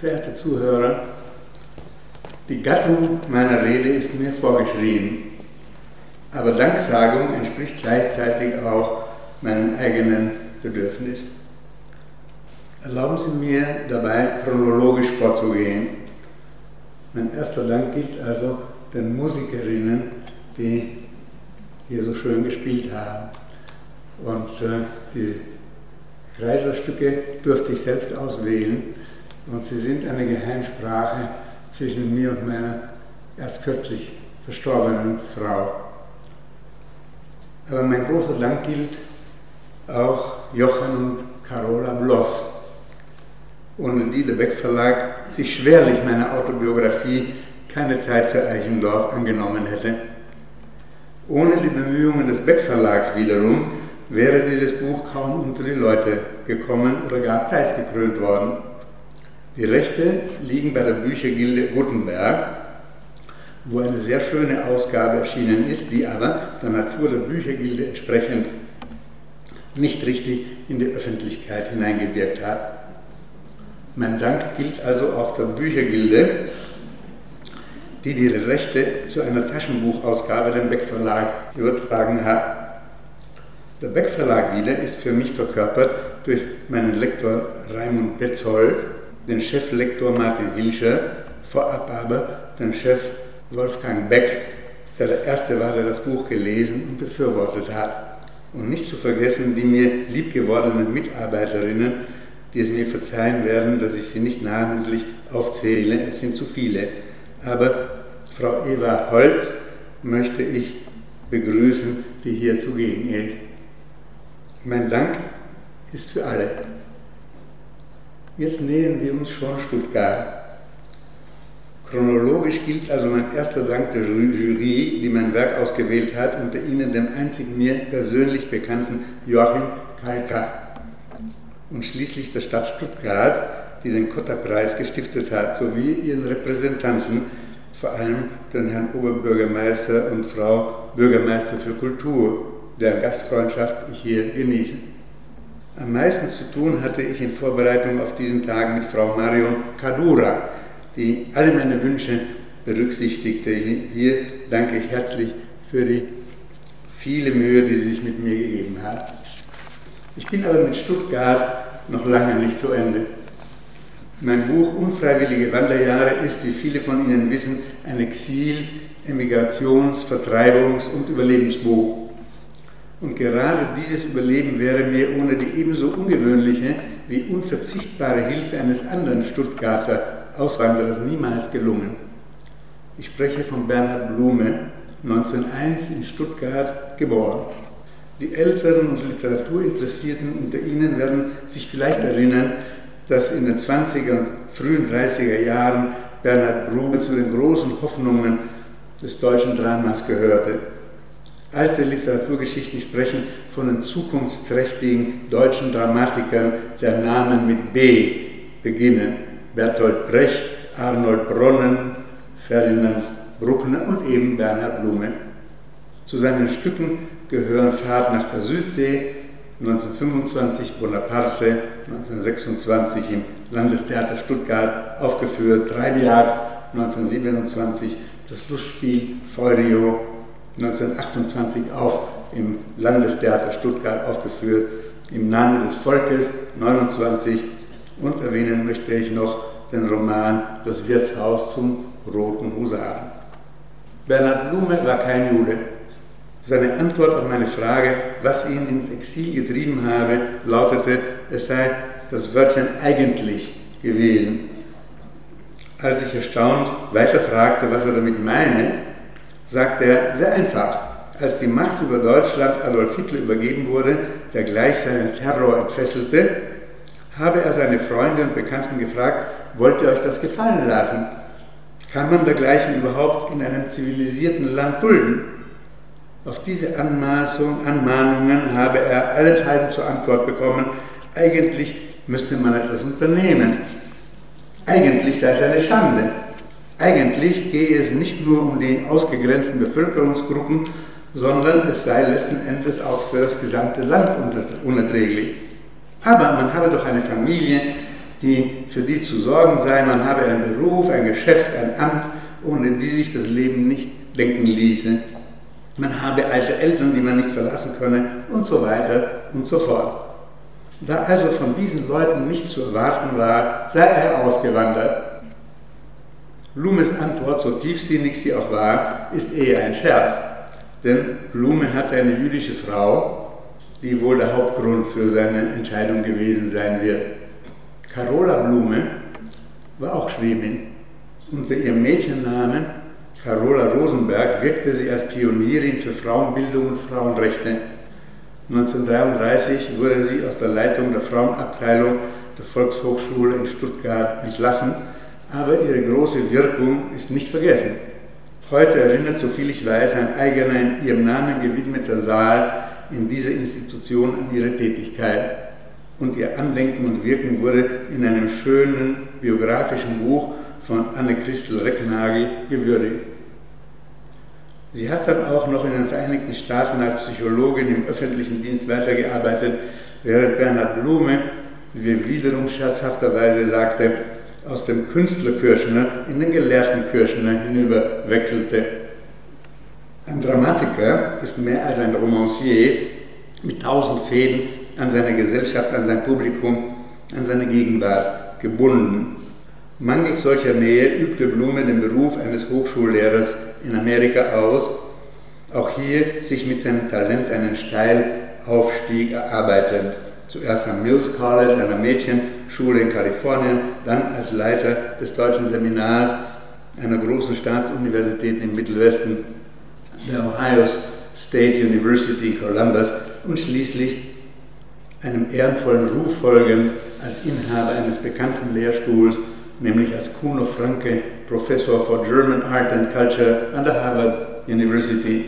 verehrte Zuhörer, die Gattung meiner Rede ist mir vorgeschrieben, aber Danksagung entspricht gleichzeitig auch meinem eigenen Bedürfnis. Erlauben Sie mir dabei chronologisch vorzugehen. Mein erster Dank gilt also den Musikerinnen, die hier so schön gespielt haben. Und äh, die Kreislerstücke durfte ich selbst auswählen und sie sind eine Geheimsprache zwischen mir und meiner erst kürzlich verstorbenen Frau. Aber mein großer Dank gilt auch Jochen und Carola Bloss, ohne die der Beck Verlag sich schwerlich meine Autobiografie keine Zeit für Eichendorf angenommen hätte. Ohne die Bemühungen des Beck Verlags wiederum wäre dieses Buch kaum unter die Leute gekommen oder gar preisgekrönt worden. Die Rechte liegen bei der Büchergilde Gutenberg, wo eine sehr schöne Ausgabe erschienen ist, die aber der Natur der Büchergilde entsprechend nicht richtig in die Öffentlichkeit hineingewirkt hat. Mein Dank gilt also auch der Büchergilde, die die Rechte zu einer Taschenbuchausgabe dem Beck Verlag übertragen hat. Der Beck Verlag wieder ist für mich verkörpert durch meinen Lektor Raimund Betzold, den Cheflektor Martin Hilscher, vorab aber den Chef Wolfgang Beck, der der Erste war, der das Buch gelesen und befürwortet hat. Und nicht zu vergessen die mir liebgewordenen Mitarbeiterinnen, die es mir verzeihen werden, dass ich sie nicht namentlich aufzähle, es sind zu viele. Aber Frau Eva Holz möchte ich begrüßen, die hier zugegen ist. Mein Dank ist für alle. Jetzt nähern wir uns schon Stuttgart. Chronologisch gilt also mein erster Dank der Jury, die mein Werk ausgewählt hat, unter ihnen dem einzig mir persönlich bekannten Joachim Kalka und schließlich der Stadt Stuttgart, die den Kotter-Preis gestiftet hat, sowie ihren Repräsentanten, vor allem den Herrn Oberbürgermeister und Frau Bürgermeister für Kultur, deren Gastfreundschaft ich hier genieße. Am meisten zu tun hatte ich in Vorbereitung auf diesen Tag mit Frau Marion Kadura, die alle meine Wünsche berücksichtigte. Hier danke ich herzlich für die viele Mühe, die sie sich mit mir gegeben hat. Ich bin aber mit Stuttgart noch lange nicht zu Ende. Mein Buch Unfreiwillige Wanderjahre ist, wie viele von Ihnen wissen, ein Exil-, Emigrations-, Vertreibungs- und Überlebensbuch. Und gerade dieses Überleben wäre mir ohne die ebenso ungewöhnliche wie unverzichtbare Hilfe eines anderen Stuttgarter Auswanderers niemals gelungen. Ich spreche von Bernhard Blume, 1901 in Stuttgart geboren. Die älteren und Literaturinteressierten unter Ihnen werden sich vielleicht erinnern, dass in den 20er und frühen 30er Jahren Bernhard Blume zu den großen Hoffnungen des deutschen Dramas gehörte. Alte Literaturgeschichten sprechen von den zukunftsträchtigen deutschen Dramatikern, der Namen mit B beginnen. Bertolt Brecht, Arnold Bronnen, Ferdinand Bruckner und eben Bernhard Blume. Zu seinen Stücken gehören Fahrt nach der Südsee, 1925 Bonaparte, 1926 im Landestheater Stuttgart aufgeführt, Treibjagd, 1927 das Lustspiel Feurio, 1928 auch im Landestheater Stuttgart aufgeführt, im Namen des Volkes, 29 und erwähnen möchte ich noch den Roman Das Wirtshaus zum Roten Husaren. Bernhard Blume war kein Jude, seine Antwort auf meine Frage, was ihn ins Exil getrieben habe, lautete, es sei das Wörtchen eigentlich gewesen. Als ich erstaunt weiter fragte, was er damit meine, sagte er, sehr einfach. Als die Macht über Deutschland Adolf Hitler übergeben wurde, der gleich seinen Terror entfesselte, habe er seine Freunde und Bekannten gefragt, wollt ihr euch das gefallen lassen? Kann man dergleichen überhaupt in einem zivilisierten Land dulden? Auf diese Anmaßung, Anmahnungen habe er allenthalben zur Antwort bekommen, eigentlich müsste man etwas unternehmen. Eigentlich sei es eine Schande. Eigentlich gehe es nicht nur um die ausgegrenzten Bevölkerungsgruppen, sondern es sei letzten Endes auch für das gesamte Land unerträglich. Aber man habe doch eine Familie, die, für die zu sorgen sei, man habe einen Beruf, ein Geschäft, ein Amt, ohne die sich das Leben nicht denken ließe. Man habe alte Eltern, die man nicht verlassen könne und so weiter und so fort. Da also von diesen Leuten nichts zu erwarten war, sei er ausgewandert. Blumes Antwort, so tiefsinnig sie auch war, ist eher ein Scherz. Denn Blume hatte eine jüdische Frau, die wohl der Hauptgrund für seine Entscheidung gewesen sein wird. Carola Blume war auch Schwäbin. Unter ihrem Mädchennamen Carola Rosenberg wirkte sie als Pionierin für Frauenbildung und Frauenrechte. 1933 wurde sie aus der Leitung der Frauenabteilung der Volkshochschule in Stuttgart entlassen, aber ihre große Wirkung ist nicht vergessen. Heute erinnert, soviel ich weiß, ein eigener in ihrem Namen gewidmeter Saal in dieser Institution an ihre Tätigkeit. Und ihr Andenken und Wirken wurde in einem schönen biografischen Buch von Anne-Christel Recknagel gewürdigt. Sie hat dann auch noch in den Vereinigten Staaten als Psychologin im öffentlichen Dienst weitergearbeitet, während Bernhard Blume, wie er wiederum scherzhafterweise sagte, aus dem Künstlerkirschner in den gelehrten Kirschner hinüber wechselte. Ein Dramatiker ist mehr als ein Romancier mit tausend Fäden an seine Gesellschaft, an sein Publikum, an seine Gegenwart gebunden. Mangels solcher Nähe übte Blume den Beruf eines Hochschullehrers in Amerika aus, auch hier sich mit seinem Talent einen Steilaufstieg erarbeitend. Zuerst am Mills College, einer Mädchenschule in Kalifornien, dann als Leiter des deutschen Seminars einer großen Staatsuniversität im Mittelwesten, der Ohio State University Columbus und schließlich einem ehrenvollen Ruf folgend als Inhaber eines bekannten Lehrstuhls, nämlich als Kuno Franke Professor for German Art and Culture an der Harvard University.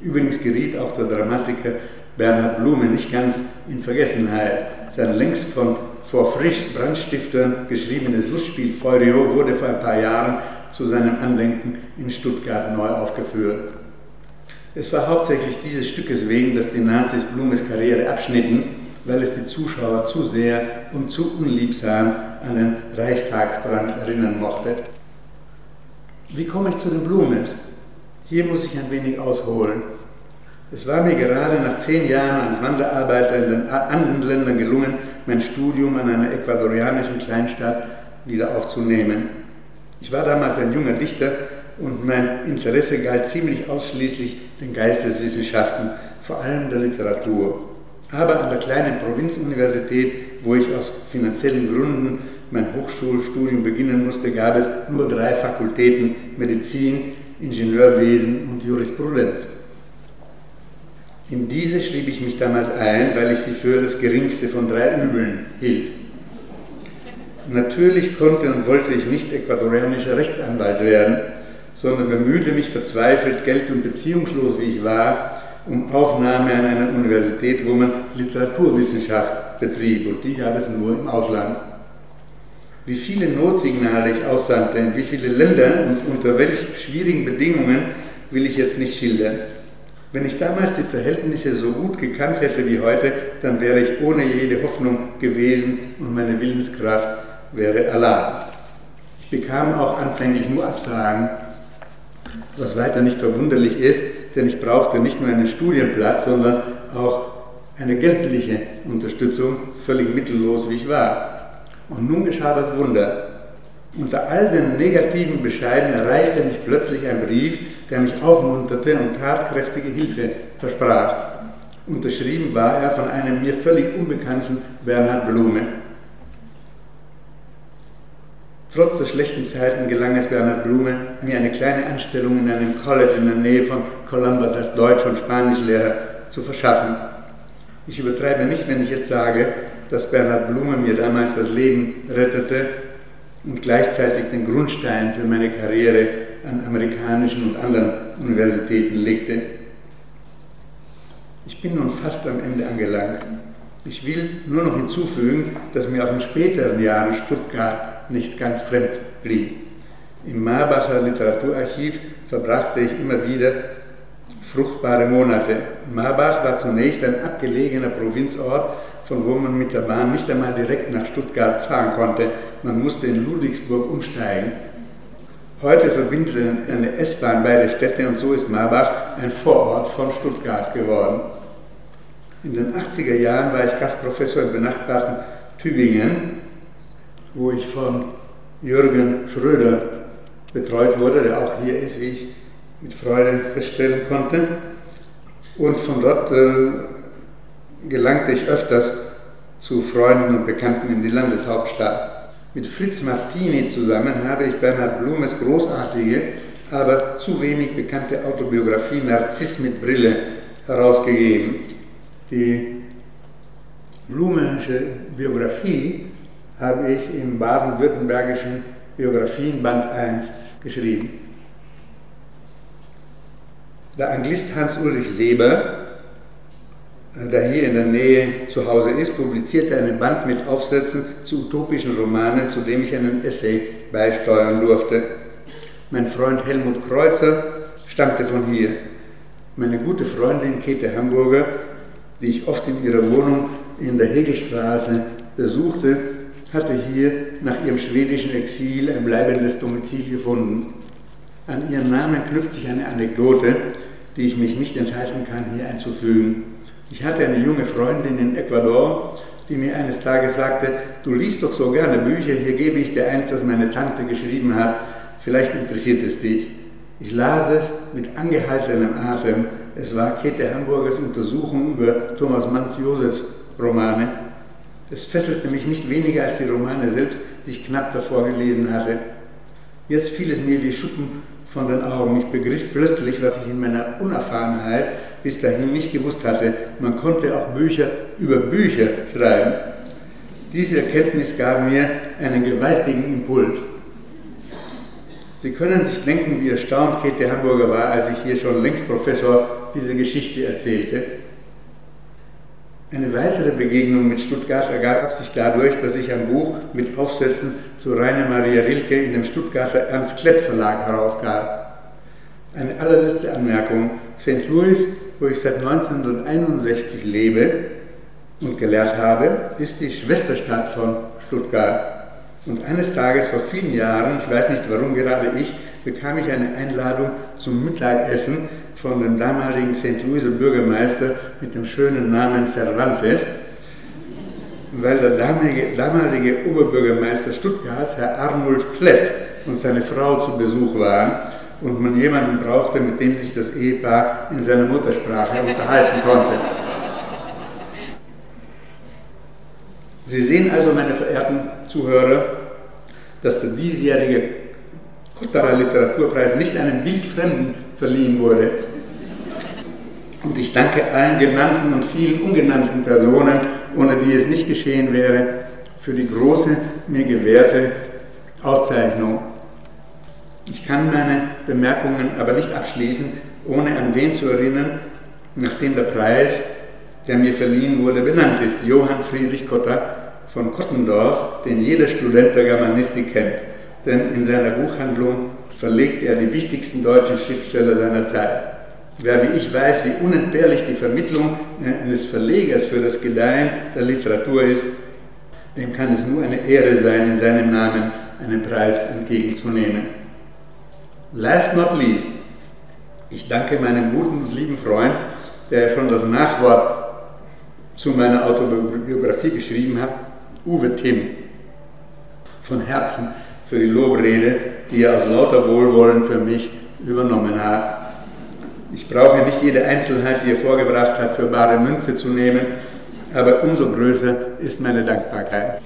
Übrigens geriet auch der Dramatiker Bernhard Blume nicht ganz in Vergessenheit. Sein längst von vor Frischs Brandstiftern geschriebenes Lustspiel Feurio wurde vor ein paar Jahren zu seinem Andenken in Stuttgart neu aufgeführt. Es war hauptsächlich dieses Stückes wegen, dass die Nazis Blumes Karriere abschnitten, weil es die Zuschauer zu sehr und zu unliebsam an den Reichstagsbrand erinnern mochte. Wie komme ich zu den Blumen? Hier muss ich ein wenig ausholen. Es war mir gerade nach zehn Jahren als Wanderarbeiter in den Andenländern gelungen, mein Studium an einer ecuadorianischen Kleinstadt wieder aufzunehmen. Ich war damals ein junger Dichter und mein Interesse galt ziemlich ausschließlich den Geisteswissenschaften, vor allem der Literatur. Aber an der kleinen Provinzuniversität, wo ich aus finanziellen Gründen mein Hochschulstudium beginnen musste, gab es nur drei Fakultäten, Medizin, Ingenieurwesen und Jurisprudenz. In diese schrieb ich mich damals ein, weil ich sie für das geringste von drei Übeln hielt. Natürlich konnte und wollte ich nicht ecuadorianischer Rechtsanwalt werden, sondern bemühte mich verzweifelt, geld- und beziehungslos wie ich war, um Aufnahme an einer Universität, wo man Literaturwissenschaft betrieb, und die gab es nur im Ausland wie viele Notsignale ich aussandte, in wie viele Länder und unter welch schwierigen Bedingungen will ich jetzt nicht schildern. Wenn ich damals die Verhältnisse so gut gekannt hätte wie heute, dann wäre ich ohne jede Hoffnung gewesen und meine Willenskraft wäre erladen. Ich bekam auch anfänglich nur Absagen, was weiter nicht verwunderlich ist, denn ich brauchte nicht nur einen Studienplatz, sondern auch eine geldliche Unterstützung, völlig mittellos wie ich war. Und nun geschah das Wunder. Unter all den negativen Bescheiden erreichte mich plötzlich ein Brief, der mich aufmunterte und tatkräftige Hilfe versprach. Unterschrieben war er von einem mir völlig unbekannten Bernhard Blume. Trotz der schlechten Zeiten gelang es Bernhard Blume, mir eine kleine Anstellung in einem College in der Nähe von Columbus als Deutsch- und Spanischlehrer zu verschaffen. Ich übertreibe nicht, wenn ich jetzt sage, dass Bernhard Blume mir damals das Leben rettete und gleichzeitig den Grundstein für meine Karriere an amerikanischen und anderen Universitäten legte. Ich bin nun fast am Ende angelangt. Ich will nur noch hinzufügen, dass mir auch in späteren Jahren Stuttgart nicht ganz fremd blieb. Im Marbacher Literaturarchiv verbrachte ich immer wieder fruchtbare Monate. Marbach war zunächst ein abgelegener Provinzort von wo man mit der Bahn nicht einmal direkt nach Stuttgart fahren konnte. Man musste in Ludwigsburg umsteigen. Heute verbindet eine S-Bahn beide Städte und so ist Marbach ein Vorort von Stuttgart geworden. In den 80er Jahren war ich Gastprofessor im benachbarten Tübingen, wo ich von Jürgen Schröder betreut wurde, der auch hier ist, wie ich mit Freude feststellen konnte. Und von dort äh, gelangte ich öfters zu Freunden und Bekannten in die Landeshauptstadt. Mit Fritz Martini zusammen habe ich Bernhard Blumes großartige, aber zu wenig bekannte Autobiografie Narziss mit Brille herausgegeben. Die Blumesche Biografie habe ich im baden-württembergischen Biografienband 1 geschrieben. Der Anglist Hans-Ulrich Seber, der hier in der Nähe zu Hause ist, publizierte einen Band mit Aufsätzen zu utopischen Romanen, zu dem ich einen Essay beisteuern durfte. Mein Freund Helmut Kreuzer stammte von hier. Meine gute Freundin Käthe Hamburger, die ich oft in ihrer Wohnung in der Hegelstraße besuchte, hatte hier nach ihrem schwedischen Exil ein bleibendes Domizil gefunden. An ihren Namen knüpft sich eine Anekdote, die ich mich nicht enthalten kann, hier einzufügen. Ich hatte eine junge Freundin in Ecuador, die mir eines Tages sagte, du liest doch so gerne Bücher, hier gebe ich dir eins, das meine Tante geschrieben hat, vielleicht interessiert es dich. Ich las es mit angehaltenem Atem. Es war Käthe Hamburgers Untersuchung über Thomas Manns Josefs Romane. Es fesselte mich nicht weniger als die Romane selbst, die ich knapp davor gelesen hatte. Jetzt fiel es mir wie Schuppen von den Augen. Ich begriff plötzlich, was ich in meiner Unerfahrenheit bis dahin nicht gewusst hatte. Man konnte auch Bücher über Bücher schreiben. Diese Erkenntnis gab mir einen gewaltigen Impuls. Sie können sich denken, wie erstaunt Käthe Hamburger war, als ich hier schon längst Professor diese Geschichte erzählte. Eine weitere Begegnung mit Stuttgart ergab sich dadurch, dass ich ein Buch mit Aufsätzen zu Rainer Maria Rilke in dem Stuttgarter Ernst Klett Verlag herausgab. Eine allerletzte Anmerkung. St. Louis, wo ich seit 1961 lebe und gelehrt habe, ist die Schwesterstadt von Stuttgart. Und eines Tages vor vielen Jahren, ich weiß nicht warum gerade ich, bekam ich eine Einladung zum Mittagessen von dem damaligen St. Louiser Bürgermeister mit dem schönen Namen Cervantes, weil der damalige, damalige Oberbürgermeister Stuttgarts, Herr Arnulf Klett, und seine Frau zu Besuch waren und man jemanden brauchte, mit dem sich das Ehepaar in seiner Muttersprache unterhalten konnte. Sie sehen also, meine verehrten Zuhörer, dass der diesjährige Kottarer Literaturpreis nicht einem Wildfremden verliehen wurde. Und ich danke allen genannten und vielen ungenannten Personen, ohne die es nicht geschehen wäre, für die große mir gewährte Auszeichnung. Ich kann meine Bemerkungen aber nicht abschließen, ohne an den zu erinnern, nachdem der Preis, der mir verliehen wurde, benannt ist. Johann Friedrich Kotter von Kottendorf, den jeder Student der Germanistik kennt. Denn in seiner Buchhandlung verlegt er die wichtigsten deutschen Schriftsteller seiner Zeit. Wer wie ich weiß, wie unentbehrlich die Vermittlung eines Verlegers für das Gedeihen der Literatur ist, dem kann es nur eine Ehre sein, in seinem Namen einen Preis entgegenzunehmen. Last not least, ich danke meinem guten und lieben Freund, der schon das Nachwort zu meiner Autobiografie geschrieben hat, Uwe Timm. Von Herzen für die Lobrede, die er aus lauter Wohlwollen für mich übernommen hat. Ich brauche nicht jede Einzelheit, die er vorgebracht hat, für bare Münze zu nehmen, aber umso größer ist meine Dankbarkeit.